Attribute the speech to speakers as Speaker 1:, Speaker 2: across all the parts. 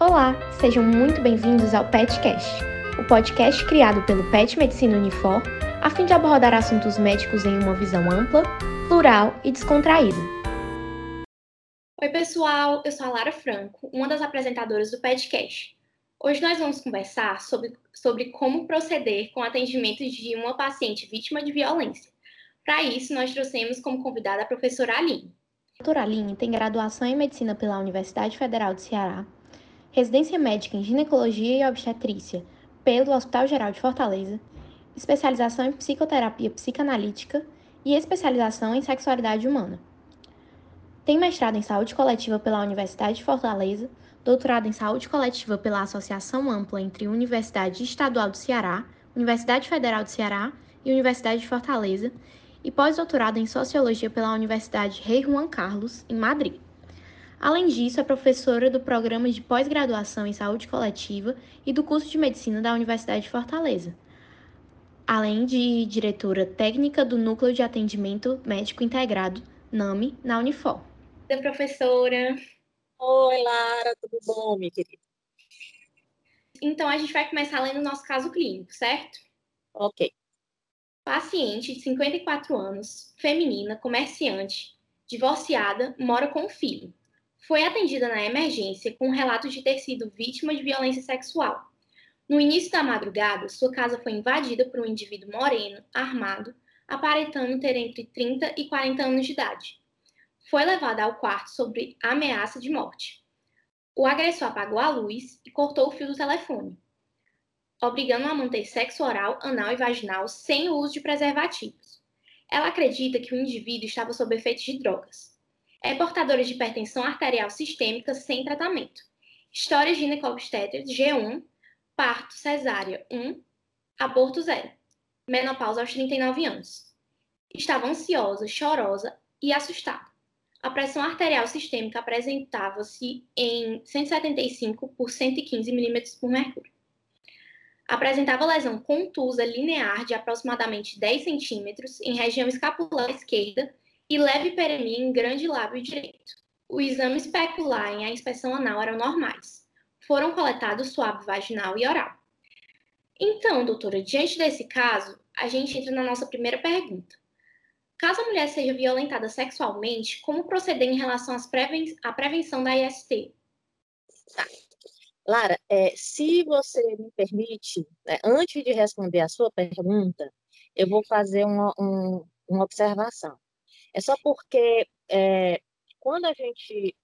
Speaker 1: Olá, sejam muito bem-vindos ao PetCast, o podcast criado pelo Pet Medicina Unifor, a fim de abordar assuntos médicos em uma visão ampla, plural e descontraída.
Speaker 2: Oi, pessoal, eu sou a Lara Franco, uma das apresentadoras do PetCast. Hoje nós vamos conversar sobre, sobre como proceder com o atendimento de uma paciente vítima de violência. Para isso, nós trouxemos como convidada a professora Aline.
Speaker 1: A doutora Aline tem graduação em Medicina pela Universidade Federal do Ceará, residência médica em Ginecologia e Obstetrícia pelo Hospital Geral de Fortaleza, especialização em Psicoterapia Psicanalítica e especialização em Sexualidade Humana. Tem mestrado em Saúde Coletiva pela Universidade de Fortaleza, doutorado em Saúde Coletiva pela Associação Ampla entre Universidade Estadual do Ceará, Universidade Federal do Ceará e Universidade de Fortaleza, e pós-doutorado em Sociologia pela Universidade Rei Juan Carlos, em Madrid. Além disso, é professora do programa de pós-graduação em Saúde Coletiva e do curso de Medicina da Universidade de Fortaleza, além de diretora técnica do Núcleo de Atendimento Médico Integrado, NAMI, na Unifor.
Speaker 2: Oi, professora.
Speaker 3: Oi, Lara, tudo bom, minha querida?
Speaker 2: Então, a gente vai começar lendo o nosso caso clínico, certo?
Speaker 3: Ok.
Speaker 2: Paciente de 54 anos, feminina, comerciante, divorciada, mora com um filho. Foi atendida na emergência com um relato de ter sido vítima de violência sexual. No início da madrugada, sua casa foi invadida por um indivíduo moreno, armado, aparentando ter entre 30 e 40 anos de idade. Foi levada ao quarto sob ameaça de morte. O agressor apagou a luz e cortou o fio do telefone obrigando-a a manter sexo oral, anal e vaginal sem o uso de preservativos. Ela acredita que o indivíduo estava sob efeitos de drogas. É portadora de hipertensão arterial sistêmica sem tratamento. História ginecobstétrica G1, parto cesárea 1, aborto 0. Menopausa aos 39 anos. Estava ansiosa, chorosa e assustada. A pressão arterial sistêmica apresentava-se em 175 por 115 milímetros por mercúrio. Apresentava lesão contusa linear de aproximadamente 10 centímetros em região escapular esquerda e leve peremia em grande lábio direito. O exame especular e a inspeção anal eram normais. Foram coletados suave vaginal e oral. Então, doutora, diante desse caso, a gente entra na nossa primeira pergunta. Caso a mulher seja violentada sexualmente, como proceder em relação preven à prevenção da IST?
Speaker 3: Tá. Lara, é, se você me permite, né, antes de responder a sua pergunta, eu vou fazer uma, um, uma observação. É só porque é, quando a gente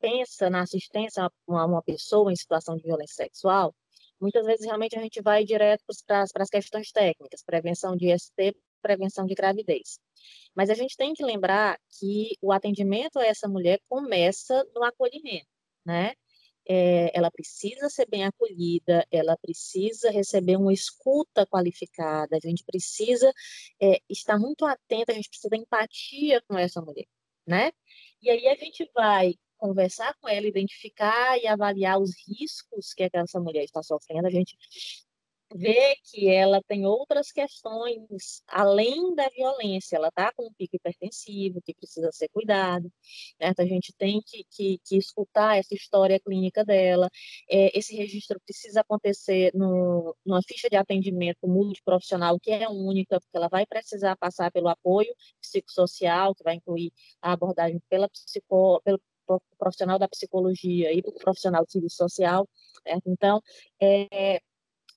Speaker 3: pensa na assistência a uma pessoa em situação de violência sexual, muitas vezes realmente a gente vai direto para as questões técnicas, prevenção de ST, prevenção de gravidez. Mas a gente tem que lembrar que o atendimento a essa mulher começa no acolhimento, né? É, ela precisa ser bem acolhida, ela precisa receber uma escuta qualificada, a gente precisa é, estar muito atenta, a gente precisa de empatia com essa mulher, né? E aí a gente vai conversar com ela, identificar e avaliar os riscos que essa mulher está sofrendo, a gente vê que ela tem outras questões além da violência, ela está com um pico hipertensivo que precisa ser cuidado, né? Então, a gente tem que, que, que, escutar essa história clínica dela, é, esse registro precisa acontecer no, numa ficha de atendimento multiprofissional que é única, porque ela vai precisar passar pelo apoio psicossocial, que vai incluir a abordagem pela psico, pelo profissional da psicologia e pelo profissional do serviço social, certo? Então, é,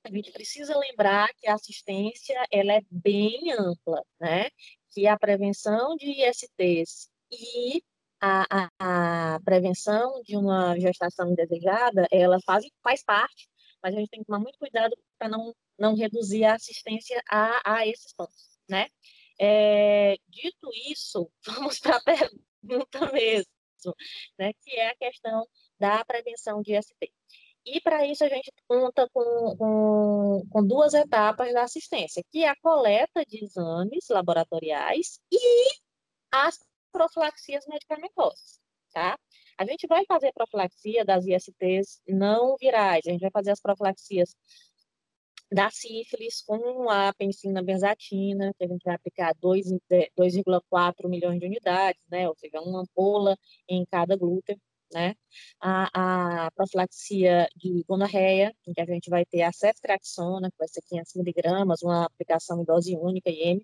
Speaker 3: a gente precisa lembrar que a assistência ela é bem ampla, né? Que a prevenção de ISTs e a, a, a prevenção de uma gestação indesejada, ela faz, faz parte, mas a gente tem que tomar muito cuidado para não, não reduzir a assistência a, a esses pontos, né? É, dito isso, vamos para a pergunta mesmo, né? Que é a questão da prevenção de IST. E para isso a gente conta com, com, com, duas etapas da assistência, que é a coleta de exames laboratoriais e as profilaxias medicamentosas, tá? A gente vai fazer profilaxia das ISTs não virais, a gente vai fazer as profilaxias da sífilis com a penicilina benzatina, que a gente vai aplicar 2,4 milhões de unidades, né? Ou seja, uma ampola em cada glúten, né? A, a profilaxia de gonorreia, em que a gente vai ter a ceftriaxona, que vai ser 500 miligramas, uma aplicação em dose única, IM,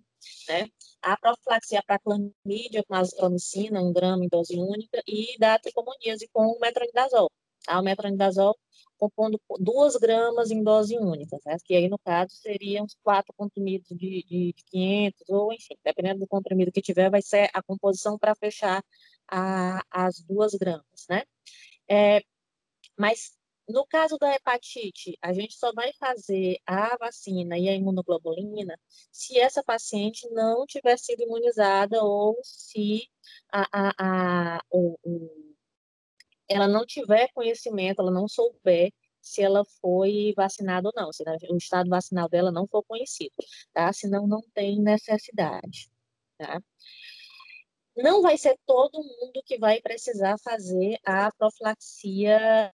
Speaker 3: né? A profilaxia para clamídia com azitromicina, um grama em dose única, e da tricomoníase com metronidazol. Tá? O metronidazol compondo duas gramas em dose única, né? que aí, no caso, seriam quatro comprimidos de, de 500, ou enfim, dependendo do comprimido que tiver, vai ser a composição para fechar a, as duas gramas, né? É, mas, no caso da hepatite, a gente só vai fazer a vacina e a imunoglobulina se essa paciente não tiver sido imunizada ou se a, a, a o, o ela não tiver conhecimento, ela não souber se ela foi vacinada ou não, se o estado vacinal dela não for conhecido, tá? Senão não tem necessidade, tá? Não vai ser todo mundo que vai precisar fazer a profilaxia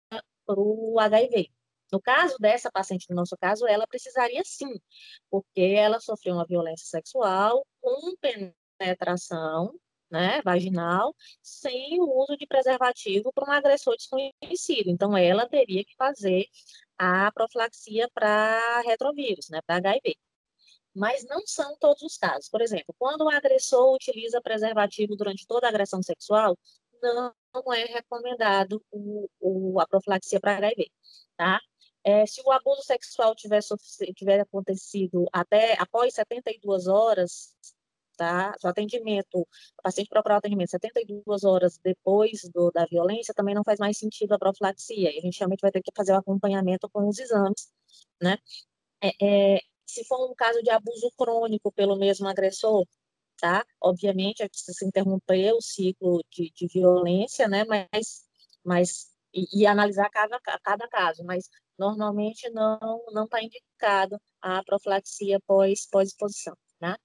Speaker 3: para o HIV. No caso dessa paciente, no nosso caso, ela precisaria sim, porque ela sofreu uma violência sexual com penetração né, vaginal, sem o uso de preservativo para um agressor desconhecido. Então, ela teria que fazer a profilaxia para retrovírus, né, para HIV. Mas não são todos os casos. Por exemplo, quando o agressor utiliza preservativo durante toda a agressão sexual, não é recomendado o, o, a profilaxia para HIV, tá? É, se o abuso sexual tiver, tiver acontecido até após 72 horas, tá? O atendimento, o paciente procurar o atendimento 72 horas depois do, da violência, também não faz mais sentido a profilaxia. E a gente realmente vai ter que fazer o acompanhamento com os exames, né? É, é, se for um caso de abuso crônico pelo mesmo agressor, tá? Obviamente, é preciso interromper o ciclo de, de violência, né? Mas, mas e, e analisar cada, cada caso, mas normalmente não não está indicado a profilaxia pós pós exposição, né?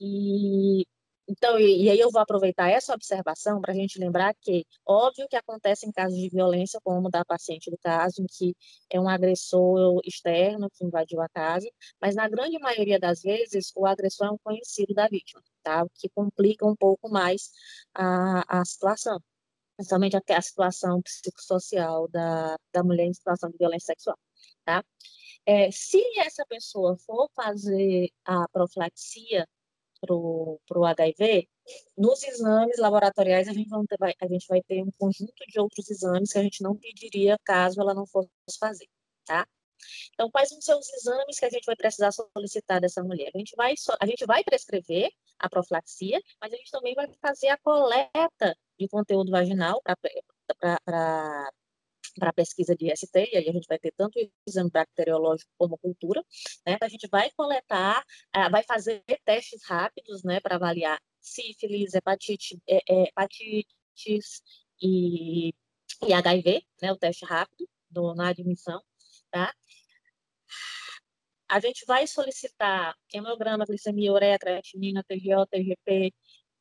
Speaker 3: E então, e, e, aí eu vou aproveitar essa observação para a gente lembrar que, óbvio que acontece em casos de violência, como da paciente do caso, em que é um agressor externo que invadiu a casa, mas na grande maioria das vezes o agressor é um conhecido da vítima, tá? O que complica um pouco mais a, a situação, principalmente a, a situação psicossocial da, da mulher em situação de violência sexual, tá? É, se essa pessoa for fazer a profilaxia para o HIV, nos exames laboratoriais a gente, vai, a gente vai ter um conjunto de outros exames que a gente não pediria caso ela não fosse fazer, tá? Então, quais vão ser os exames que a gente vai precisar solicitar dessa mulher? A gente vai, a gente vai prescrever a profilaxia, mas a gente também vai fazer a coleta de conteúdo vaginal para para pesquisa de ST, e aí a gente vai ter tanto exame bacteriológico como cultura, né? A gente vai coletar, uh, vai fazer testes rápidos, né, para avaliar sífilis, hepatite, é, é, hepatites e, e HIV, né, o teste rápido do, na admissão, tá? A gente vai solicitar hemograma, glicemia, ureia, creatinina, TGO, TGP,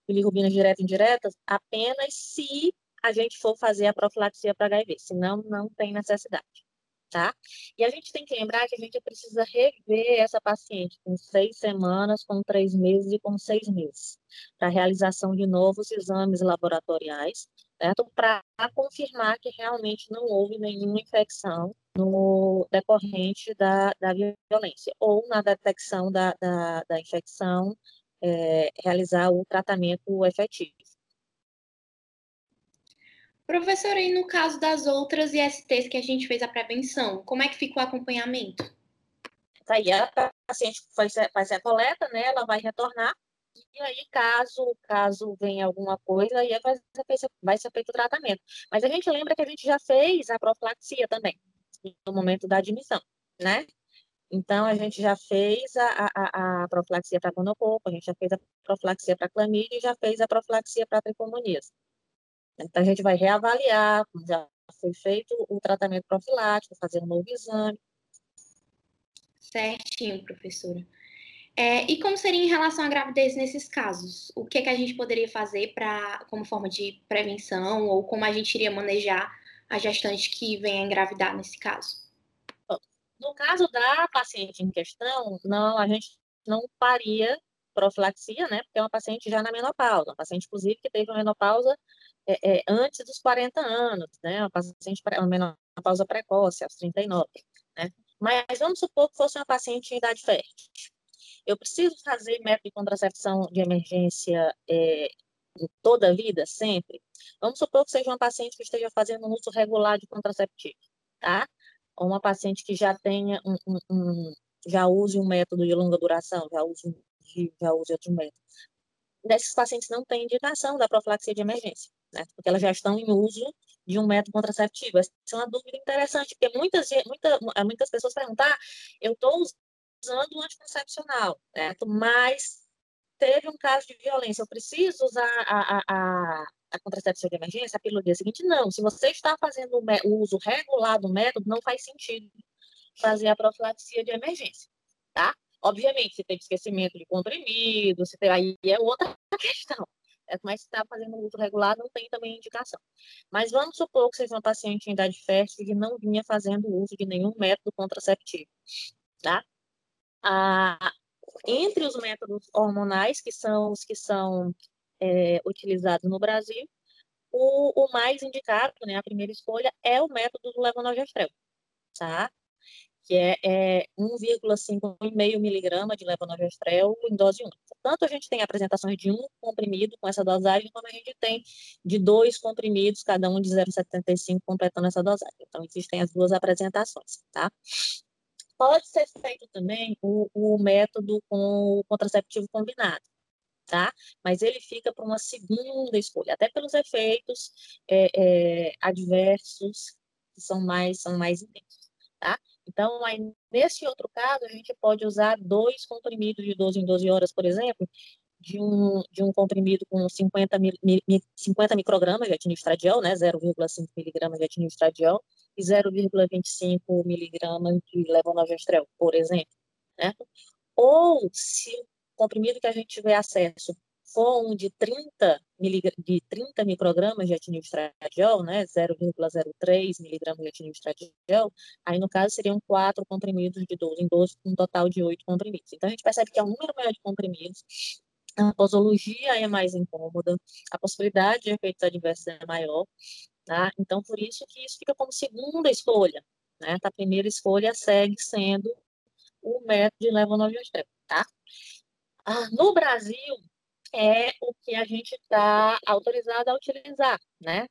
Speaker 3: bilirrubina direta e indireta, apenas se a gente for fazer a profilaxia para HIV, senão não tem necessidade, tá? E a gente tem que lembrar que a gente precisa rever essa paciente com seis semanas, com três meses e com seis meses, para realização de novos exames laboratoriais, certo? Para confirmar que realmente não houve nenhuma infecção no decorrente da, da violência, ou na detecção da, da, da infecção, é, realizar o tratamento efetivo.
Speaker 2: Professora, e no caso das outras ISTs que a gente fez a prevenção, como é que fica o acompanhamento?
Speaker 3: Tá aí, a paciente faz, faz a coleta, né, ela vai retornar, e aí, caso, caso venha alguma coisa, aí vai ser, feito, vai ser feito o tratamento. Mas a gente lembra que a gente já fez a profilaxia também, no momento da admissão, né? Então, a gente já fez a, a, a profilaxia para gonococo, a gente já fez a profilaxia para clamídia e já fez a profilaxia para tricomoníase. Então, a gente vai reavaliar, já foi feito o tratamento profilático, fazer um novo exame.
Speaker 2: Certinho, professora. É, e como seria em relação à gravidez nesses casos? O que, é que a gente poderia fazer para, como forma de prevenção ou como a gente iria manejar a gestante que venha engravidar nesse caso?
Speaker 3: No caso da paciente em questão, não, a gente não faria profilaxia, né? Porque é uma paciente já na menopausa, uma paciente, inclusive, que teve uma menopausa é, é, antes dos 40 anos, né? Uma paciente, uma menopausa precoce, aos 39, né? Mas vamos supor que fosse uma paciente em idade fértil. Eu preciso fazer método de contracepção de emergência é, toda a vida, sempre? Vamos supor que seja uma paciente que esteja fazendo um uso regular de contraceptivo, tá? Ou uma paciente que já tenha um, um, um já use um método de longa duração, já use, já use outro método. Desses pacientes não tem indicação da profilaxia de emergência, né? Porque elas já estão em uso de um método contraceptivo. Essa é uma dúvida interessante, porque muitas, muita, muitas pessoas perguntam, ah, eu estou usando um anticoncepcional, né? mas teve um caso de violência, eu preciso usar a, a, a, a contracepção de emergência, a pílula do seguinte? Não, se você está fazendo o uso regular do método, não faz sentido fazer a profilaxia de emergência, tá? Obviamente, se tem esquecimento de comprimido, se tem, aí é outra questão. Mas se está fazendo uso regular, não tem também indicação. Mas vamos supor que seja uma paciente em idade fértil que não vinha fazendo uso de nenhum método contraceptivo, tá? Ah, entre os métodos hormonais, que são os que são é, utilizados no Brasil, o, o, mais indicado, né, a primeira escolha, é o método do levonorgestrel, tá? Que é, é 1,5 miligrama de levonorgestrel em dose única. Tanto a gente tem apresentações de um comprimido com essa dosagem, como a gente tem de dois comprimidos, cada um de 0,75, completando essa dosagem. Então, existem as duas apresentações, tá? Pode ser feito também o, o método com o contraceptivo combinado, tá? Mas ele fica para uma segunda escolha, até pelos efeitos é, é, adversos que são mais, são mais intensos? Então, aí, nesse outro caso, a gente pode usar dois comprimidos de 12 em 12 horas, por exemplo, de um, de um comprimido com 50, mil, 50 microgramas de etinistradiol, né, 0,5 miligramas de etinistradiol, e 0,25 miligramas de levonorgestrel, por exemplo. Né? Ou, se o comprimido que a gente tiver acesso um de 30, de 30 microgramas de etinistradiol, né, 0,03 miligramas de etinistradiol, aí no caso seriam quatro comprimidos de 12 em 12, um total de oito comprimidos. Então a gente percebe que é um número maior de comprimidos, a posologia é mais incômoda, a possibilidade de efeitos adversos é maior, tá? Então, por isso que isso fica como segunda escolha, né? A primeira escolha segue sendo o método de levonorgestrel, tá? Ah, no Brasil, é o que a gente está autorizado a utilizar, né?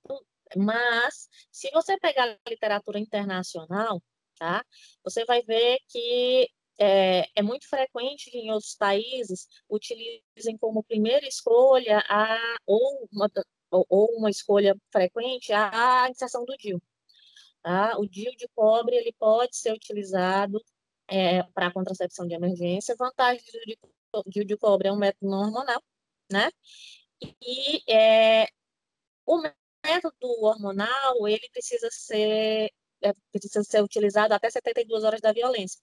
Speaker 3: Mas, se você pegar literatura internacional, tá? Você vai ver que é, é, muito frequente que em outros países utilizem como primeira escolha a, ou, uma, ou uma escolha frequente a, a inserção do DIL. Tá? O DIL de cobre ele pode ser utilizado é, para contracepção de emergência. Vantagem do DIL de cobre é um método não hormonal, né? E é, o método hormonal ele precisa ser é, precisa ser utilizado até 72 horas da violência.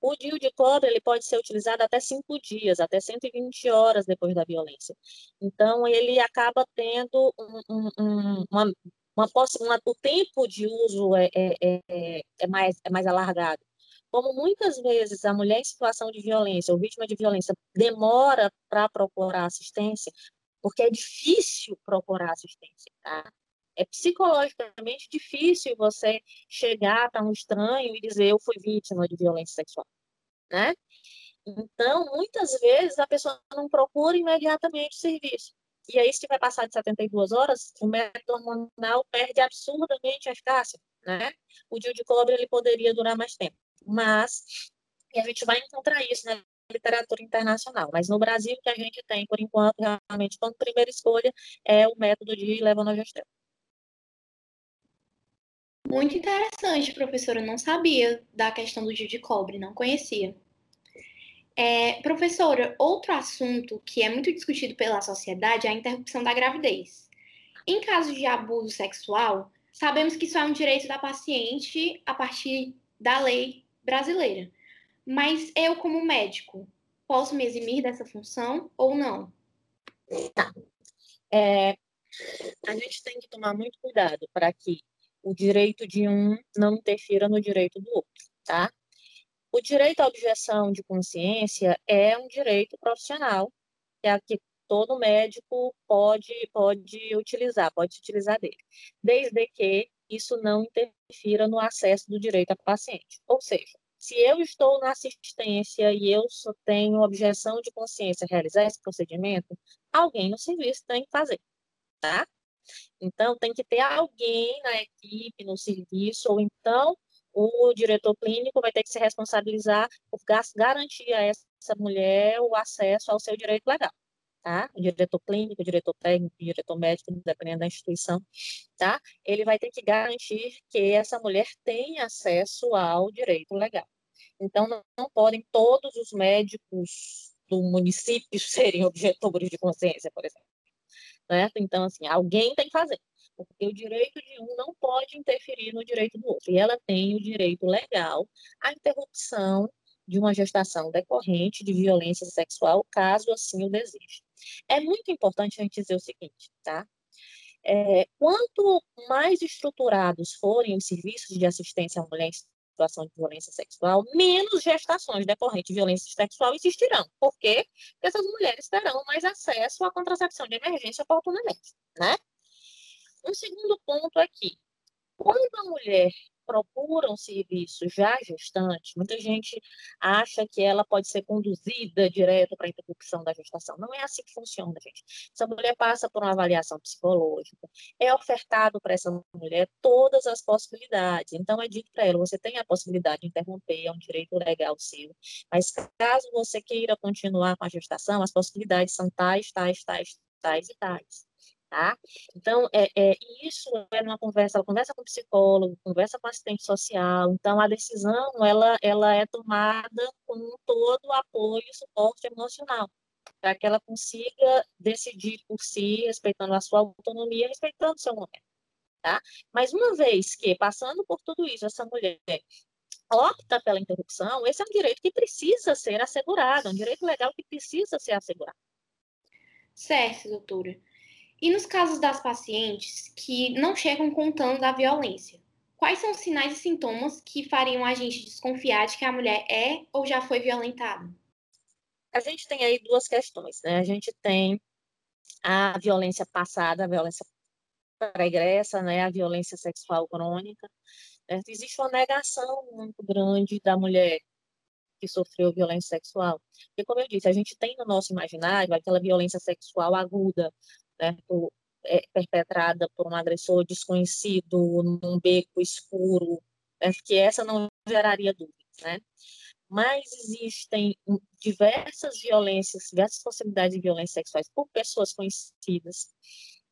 Speaker 3: O DIU de cobre ele pode ser utilizado até cinco dias, até 120 horas depois da violência. Então, ele acaba tendo um, um, uma, uma, uma, o tempo de uso é, é, é, é, mais, é mais alargado. Como muitas vezes a mulher em situação de violência ou vítima de violência demora para procurar assistência, porque é difícil procurar assistência, tá? É psicologicamente difícil você chegar para um estranho e dizer eu fui vítima de violência sexual, né? Então, muitas vezes a pessoa não procura imediatamente o serviço. E aí, se vai passar de 72 horas, o método hormonal perde absurdamente a eficácia, né? O dia de cobre ele poderia durar mais tempo, mas a gente vai encontrar isso na literatura internacional. Mas no Brasil, o que a gente tem, por enquanto, realmente, como primeira escolha, é o método de levonorgestrel.
Speaker 2: Muito interessante, professora. Eu não sabia da questão do dia de cobre, não conhecia. É, professora, outro assunto que é muito discutido pela sociedade é a interrupção da gravidez. Em caso de abuso sexual, sabemos que isso é um direito da paciente a partir da lei brasileira. Mas eu, como médico, posso me eximir dessa função ou não?
Speaker 3: Tá. É, a gente tem que tomar muito cuidado para que o direito de um não interfira no direito do outro, tá? o direito à objeção de consciência é um direito profissional, que é que todo médico pode, pode utilizar, pode se utilizar dele, desde que isso não interfira no acesso do direito ao paciente. Ou seja, se eu estou na assistência e eu só tenho objeção de consciência realizar esse procedimento, alguém no serviço tem que fazer, tá? Então, tem que ter alguém na equipe, no serviço, ou então o diretor clínico vai ter que se responsabilizar por garantir a essa mulher o acesso ao seu direito legal tá? O diretor clínico, o diretor técnico, o diretor médico, dependendo da instituição, tá? Ele vai ter que garantir que essa mulher tenha acesso ao direito legal. Então, não, não podem todos os médicos do município serem objetores de consciência, por exemplo. Né? Então, assim, alguém tem que fazer, porque o direito de um não pode interferir no direito do outro. E ela tem o direito legal à interrupção de uma gestação decorrente de violência sexual, caso assim o deseje. É muito importante a gente dizer o seguinte, tá? É, quanto mais estruturados forem os serviços de assistência à mulher em situação de violência sexual, menos gestações decorrentes de violência sexual existirão. Por quê? Porque essas mulheres terão mais acesso à contracepção de emergência oportunamente, né? Um segundo ponto aqui. Quando a mulher procura um serviço já gestante, muita gente acha que ela pode ser conduzida direto para a interrupção da gestação. Não é assim que funciona, gente. Essa mulher passa por uma avaliação psicológica, é ofertado para essa mulher todas as possibilidades. Então, é dito para ela: você tem a possibilidade de interromper, é um direito legal seu, mas caso você queira continuar com a gestação, as possibilidades são tais, tais, tais, tais e tais tá? Então, é, é, isso é uma conversa, ela conversa com o psicólogo, conversa com o assistente social, então a decisão, ela, ela é tomada com todo o apoio e suporte emocional, para que ela consiga decidir por si, respeitando a sua autonomia, respeitando o seu momento, tá? Mas uma vez que, passando por tudo isso, essa mulher opta pela interrupção, esse é um direito que precisa ser assegurado, é um direito legal que precisa ser assegurado.
Speaker 2: Certo, doutora. E nos casos das pacientes que não chegam contando da violência, quais são os sinais e sintomas que fariam a gente desconfiar de que a mulher é ou já foi violentada?
Speaker 3: A gente tem aí duas questões, né? A gente tem a violência passada, a violência pregressa, né? A violência sexual crônica. Né? Existe uma negação muito grande da mulher que sofreu violência sexual. Porque, como eu disse, a gente tem no nosso imaginário aquela violência sexual aguda, certo? É, perpetrada por um agressor desconhecido num beco escuro, né? que essa não geraria dúvidas, né? Mas existem diversas violências, diversas possibilidades de violências sexuais por pessoas conhecidas,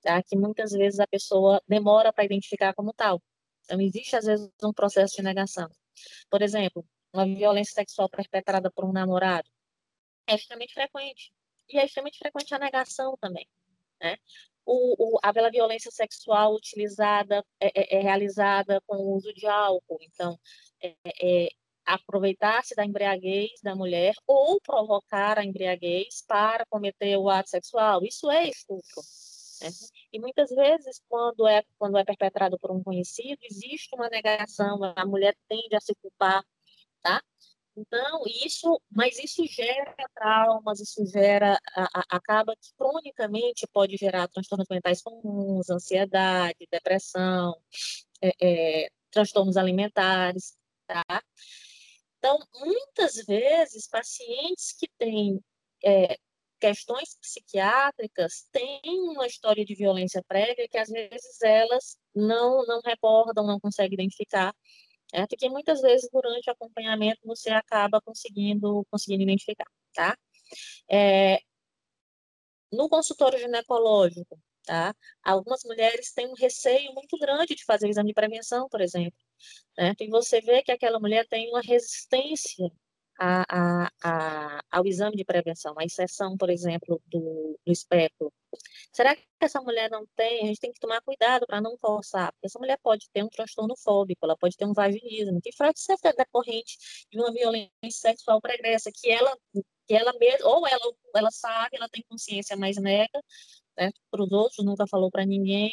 Speaker 3: tá? que muitas vezes a pessoa demora para identificar como tal. Então, existe, às vezes, um processo de negação. Por exemplo, uma violência sexual perpetrada por um namorado é extremamente frequente. E é extremamente frequente a negação também. Né? O, o, a violência sexual utilizada é, é, é, realizada com o uso de álcool, então é, é aproveitar-se da embriaguez da mulher ou provocar a embriaguez para cometer o ato sexual, isso é estupro. Né? E muitas vezes, quando é, quando é perpetrado por um conhecido, existe uma negação, a mulher tende a se culpar, tá? Então, isso, mas isso gera traumas, isso gera, a, a, acaba que cronicamente pode gerar transtornos mentais comuns, ansiedade, depressão, é, é, transtornos alimentares, tá? Então, muitas vezes, pacientes que têm é, questões psiquiátricas têm uma história de violência prévia que, às vezes, elas não, não recordam, não conseguem identificar, é porque muitas vezes durante o acompanhamento você acaba conseguindo, conseguindo identificar, tá? É, no consultório ginecológico, tá? Algumas mulheres têm um receio muito grande de fazer exame de prevenção, por exemplo. Né? E você vê que aquela mulher tem uma resistência a, a, a, ao exame de prevenção, a exceção, por exemplo, do, do espectro. Será que essa mulher não tem? A gente tem que tomar cuidado para não forçar, porque essa mulher pode ter um transtorno fóbico, ela pode ter um vaginismo, que pode ser decorrente de uma violência sexual pregressa, que ela, que ela mesma, ou ela, ela sabe, ela tem consciência, mas nega, né, para os outros, nunca falou para ninguém,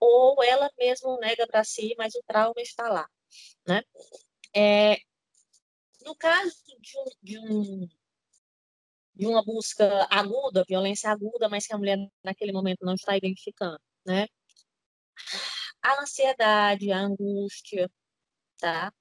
Speaker 3: ou ela mesma nega para si, mas o trauma está lá, né? É, No caso de, um, de, um, de uma busca aguda, violência aguda, mas que a mulher naquele momento não está identificando, né? A ansiedade, a angústia, tá?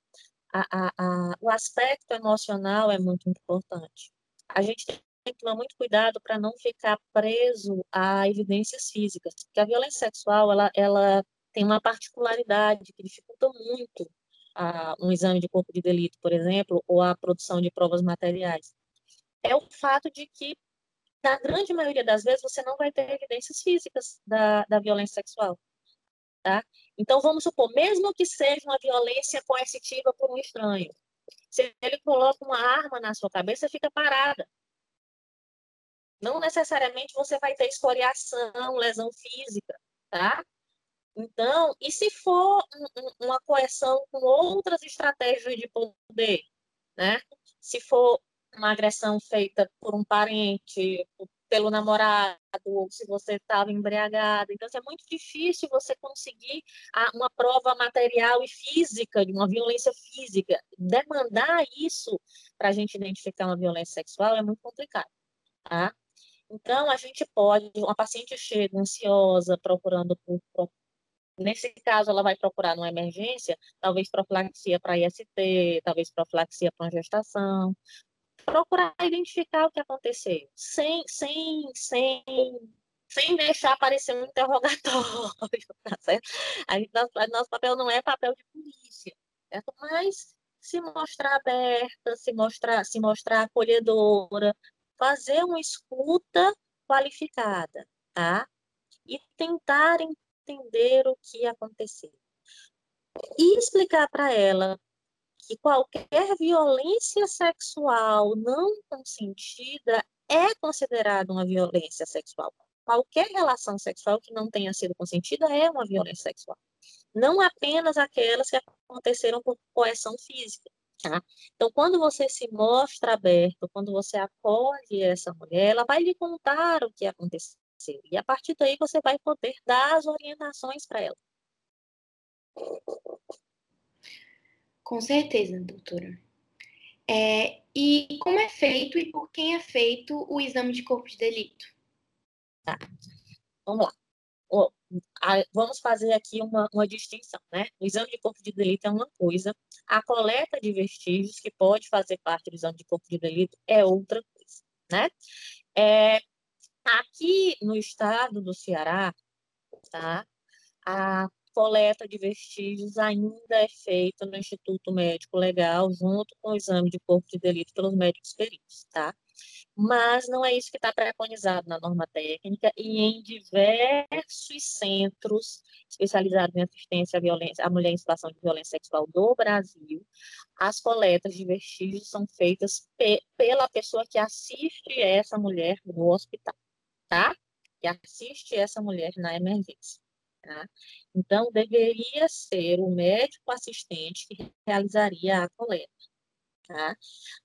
Speaker 3: A, a, a, o aspecto emocional é muito importante. A gente tem que tomar muito cuidado para não ficar preso a evidências físicas, porque a violência sexual ela, ela tem uma particularidade que dificulta muito a, um exame de corpo de delito, por exemplo, ou a produção de provas materiais. É o fato de que, na grande maioria das vezes, você não vai ter evidências físicas da, da violência sexual. Tá? Então, vamos supor, mesmo que seja uma violência coercitiva por um estranho, se ele coloca uma arma na sua cabeça, fica parada. Não necessariamente você vai ter escoriação, lesão física, tá? Então, e se for uma coerção com outras estratégias de poder, né? Se for uma agressão feita por um parente, pelo namorado, ou se você estava embriagado. Então, assim, é muito difícil você conseguir uma prova material e física de uma violência física. Demandar isso para a gente identificar uma violência sexual é muito complicado. Tá? Então, a gente pode, uma paciente chega ansiosa, procurando por, Nesse caso, ela vai procurar numa emergência, talvez profilaxia para IST, talvez profilaxia para uma gestação, procurar identificar o que aconteceu, sem, sem, sem, sem deixar aparecer um interrogatório, tá certo? A gente, nosso, nosso papel não é papel de polícia, certo? mas se mostrar aberta, se mostrar, se mostrar acolhedora, fazer uma escuta qualificada, tá? E tentar entender o que aconteceu. E explicar para ela que qualquer violência sexual não consentida é considerada uma violência sexual. Qualquer relação sexual que não tenha sido consentida é uma violência sexual. Não apenas aquelas que aconteceram por coerção física. Tá? Então, quando você se mostra aberto, quando você acolhe essa mulher, ela vai lhe contar o que aconteceu. E a partir daí você vai poder dar as orientações para ela.
Speaker 2: Com certeza, doutora. É, e como é feito e por quem é feito o exame de corpo de delito?
Speaker 3: Tá. Vamos lá. vamos fazer aqui uma, uma distinção, né? O exame de corpo de delito é uma coisa, a coleta de vestígios, que pode fazer parte do exame de corpo de delito, é outra coisa, né? É, aqui no estado do Ceará, tá? A coleta de vestígios ainda é feita no Instituto Médico Legal, junto com o exame de corpo de delito pelos médicos peritos, tá? Mas não é isso que está preconizado na norma técnica e em diversos centros especializados em assistência à, violência, à mulher em situação de violência sexual do Brasil, as coletas de vestígios são feitas pe pela pessoa que assiste essa mulher no hospital, tá? Que assiste essa mulher na emergência. Tá? Então, deveria ser o médico assistente que realizaria a coleta. Tá?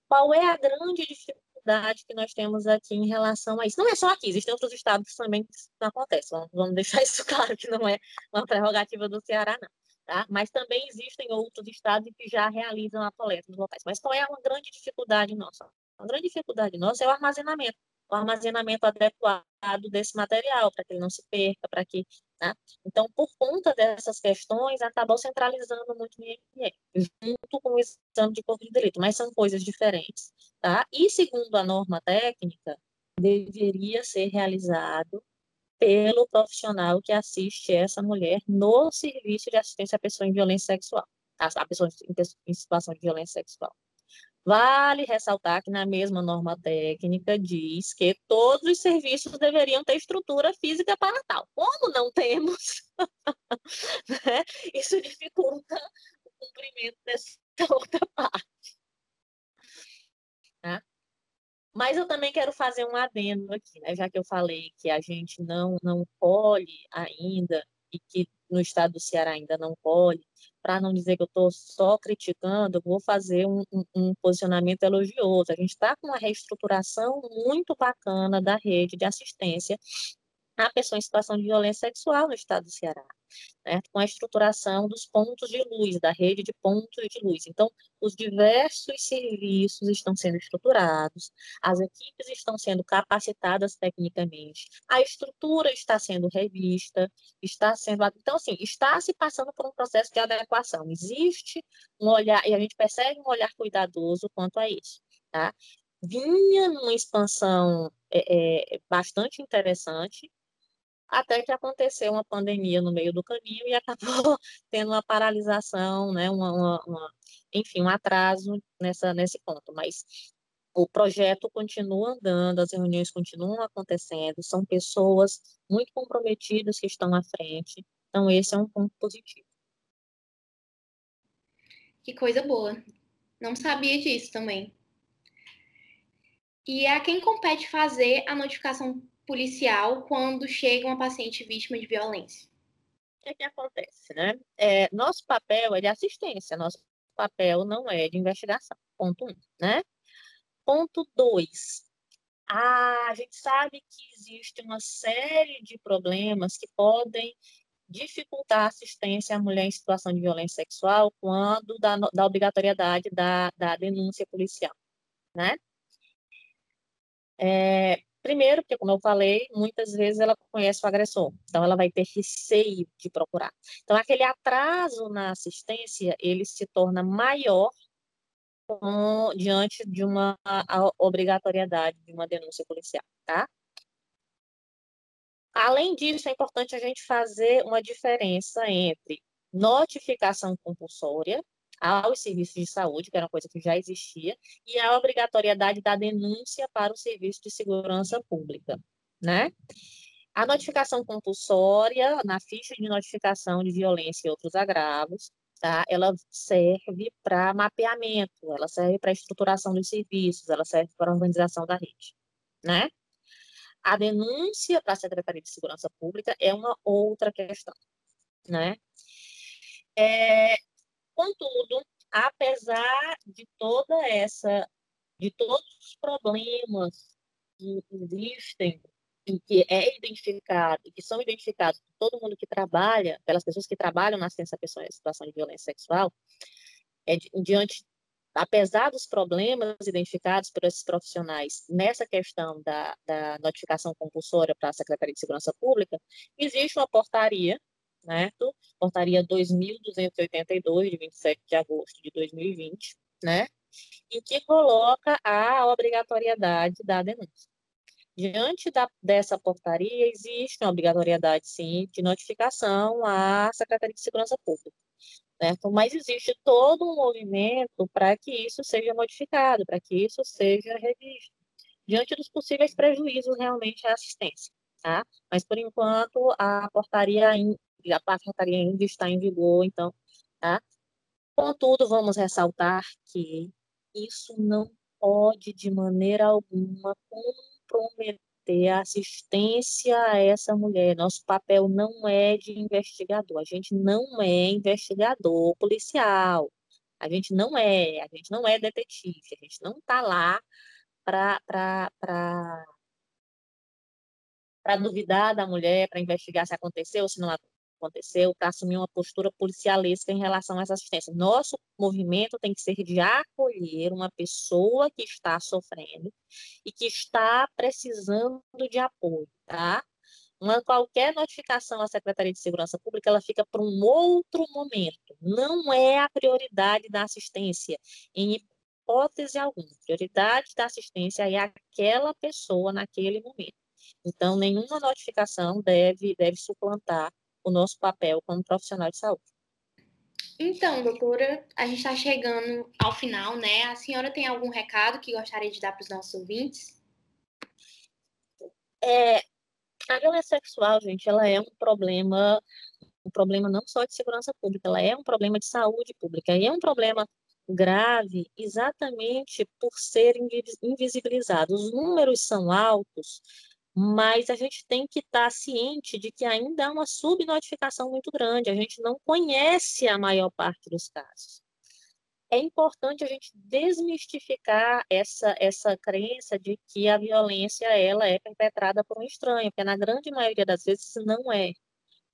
Speaker 3: Qual é a grande dificuldade que nós temos aqui em relação a isso? Não é só aqui, existem outros estados que também isso não acontece. Vamos, vamos deixar isso claro que não é uma prerrogativa do Ceará, não. Tá? Mas também existem outros estados que já realizam a coleta nos locais. Mas qual é uma grande dificuldade nossa? A grande dificuldade nossa é o armazenamento o armazenamento adequado desse material, para que ele não se perca, para que. Tá? Então, por conta dessas questões, acabou centralizando muito o junto com o exame de corpo de delito, mas são coisas diferentes. Tá? E, segundo a norma técnica, deveria ser realizado pelo profissional que assiste essa mulher no serviço de assistência à pessoa em violência sexual, a pessoa em situação de violência sexual. Vale ressaltar que na mesma norma técnica diz que todos os serviços deveriam ter estrutura física para tal. Como não temos, né? isso dificulta o cumprimento dessa outra parte. Tá? Mas eu também quero fazer um adendo aqui, né? já que eu falei que a gente não, não colhe ainda e que no estado do Ceará ainda não colhe, para não dizer que eu estou só criticando, vou fazer um, um, um posicionamento elogioso. A gente está com uma reestruturação muito bacana da rede de assistência à pessoa em situação de violência sexual no estado do Ceará. Né, com a estruturação dos pontos de luz, da rede de pontos de luz. Então, os diversos serviços estão sendo estruturados, as equipes estão sendo capacitadas tecnicamente, a estrutura está sendo revista, está sendo. Então, assim, está se passando por um processo de adequação. Existe um olhar, e a gente percebe um olhar cuidadoso quanto a isso. Tá? Vinha numa expansão é, é, bastante interessante, até que aconteceu uma pandemia no meio do caminho e acabou tendo uma paralisação, né, uma, uma, uma, enfim, um atraso nessa, nesse ponto. Mas o projeto continua andando, as reuniões continuam acontecendo, são pessoas muito comprometidas que estão à frente, então esse é um ponto positivo.
Speaker 2: Que coisa boa. Não sabia disso também. E a quem compete fazer a notificação policial quando chega uma paciente vítima de violência?
Speaker 3: O que, é que acontece, né? É, nosso papel é de assistência, nosso papel não é de investigação. Ponto um, né? Ponto dois. A gente sabe que existe uma série de problemas que podem dificultar a assistência à mulher em situação de violência sexual quando da, da obrigatoriedade da, da denúncia policial, né? É, primeiro, porque, como eu falei, muitas vezes ela conhece o agressor, então ela vai ter receio de procurar. Então, aquele atraso na assistência, ele se torna maior com, diante de uma obrigatoriedade de uma denúncia policial, tá? Além disso, é importante a gente fazer uma diferença entre notificação compulsória aos serviços de saúde, que era uma coisa que já existia, e a obrigatoriedade da denúncia para o serviço de segurança pública, né? A notificação compulsória, na ficha de notificação de violência e outros agravos, tá? Ela serve para mapeamento, ela serve para estruturação dos serviços, ela serve para organização da rede, né? A denúncia para a Secretaria de Segurança Pública é uma outra questão, né? É, Contudo, apesar de toda essa, de todos os problemas que existem e que é identificado, e que são identificados por todo mundo que trabalha, pelas pessoas que trabalham na assistência pessoa em situação de violência sexual, é, diante, apesar dos problemas identificados por esses profissionais nessa questão da, da notificação compulsória para a Secretaria de Segurança Pública, existe uma portaria certo? Portaria 2.282, de 27 de agosto de 2020, né? Em que coloca a obrigatoriedade da denúncia. Diante da, dessa portaria, existe uma obrigatoriedade, sim, de notificação à Secretaria de Segurança Pública. Certo? Mas existe todo um movimento para que isso seja modificado, para que isso seja revisto, diante dos possíveis prejuízos realmente à assistência. Tá? Mas, por enquanto, a portaria a portaria ainda está em vigor, então, tá? Contudo, vamos ressaltar que isso não pode, de maneira alguma, comprometer a assistência a essa mulher. Nosso papel não é de investigador, a gente não é investigador policial, a gente não é, a gente não é detetive, a gente não está lá para duvidar da mulher, para investigar se aconteceu se não aconteceu aconteceu, para assumir uma postura policialesca em relação a essa assistência. Nosso movimento tem que ser de acolher uma pessoa que está sofrendo e que está precisando de apoio, tá? Uma, qualquer notificação à Secretaria de Segurança Pública, ela fica para um outro momento. Não é a prioridade da assistência, em hipótese alguma. A prioridade da assistência é aquela pessoa naquele momento. Então, nenhuma notificação deve, deve suplantar o nosso papel como profissional de saúde.
Speaker 2: Então, doutora, a gente está chegando ao final, né? A senhora tem algum recado que gostaria de dar para os nossos ouvintes?
Speaker 3: É, a violência sexual, gente, ela é um problema, um problema não só de segurança pública, ela é um problema de saúde pública e é um problema grave exatamente por ser invisibilizado. Os números são altos, mas a gente tem que estar ciente de que ainda há uma subnotificação muito grande, a gente não conhece a maior parte dos casos. É importante a gente desmistificar essa, essa crença de que a violência ela é perpetrada por um estranho, porque na grande maioria das vezes não é.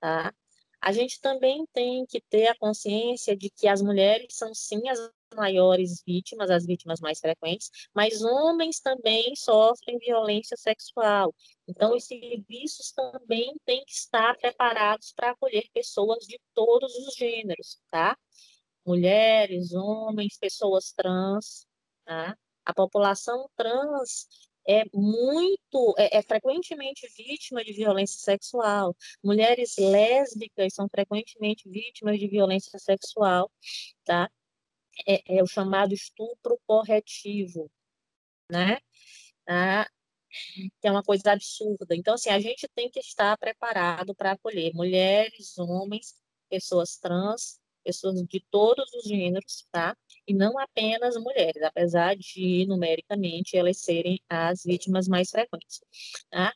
Speaker 3: Tá? A gente também tem que ter a consciência de que as mulheres são sim as maiores vítimas, as vítimas mais frequentes, mas homens também sofrem violência sexual. Então, os serviços também têm que estar preparados para acolher pessoas de todos os gêneros, tá? Mulheres, homens, pessoas trans, tá? A população trans é muito, é, é, frequentemente vítima de violência sexual. Mulheres lésbicas são frequentemente vítimas de violência sexual, tá? É, é o chamado estupro corretivo, né? Tá? Que é uma coisa absurda. Então, assim, a gente tem que estar preparado para acolher mulheres, homens, pessoas trans, pessoas de todos os gêneros, tá? E não apenas mulheres, apesar de, numericamente, elas serem as vítimas mais frequentes, tá?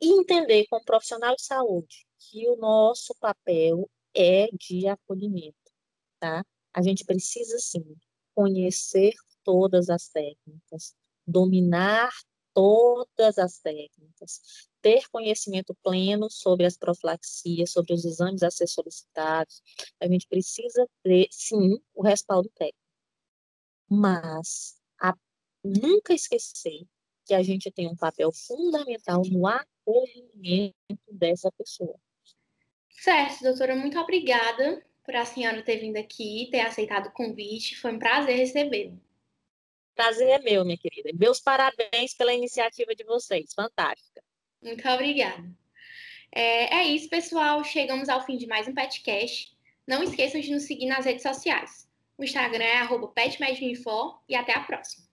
Speaker 3: E entender como profissional de saúde que o nosso papel é de acolhimento, tá? A gente precisa, sim, conhecer todas as técnicas, dominar todas as técnicas, ter conhecimento pleno sobre as profilaxias, sobre os exames a ser solicitados. A gente precisa ter, sim, o respaldo técnico. Mas a, nunca esquecer que a gente tem um papel fundamental no acolhimento dessa pessoa.
Speaker 2: Certo, doutora, muito obrigada por a senhora ter vindo aqui, ter aceitado o convite. Foi um prazer recebê-lo.
Speaker 3: Prazer é meu, minha querida. Meus parabéns pela iniciativa de vocês. Fantástica.
Speaker 2: Muito obrigada. É, é isso, pessoal. Chegamos ao fim de mais um podcast. Não esqueçam de nos seguir nas redes sociais. O Instagram é petmedinfo e até a próxima.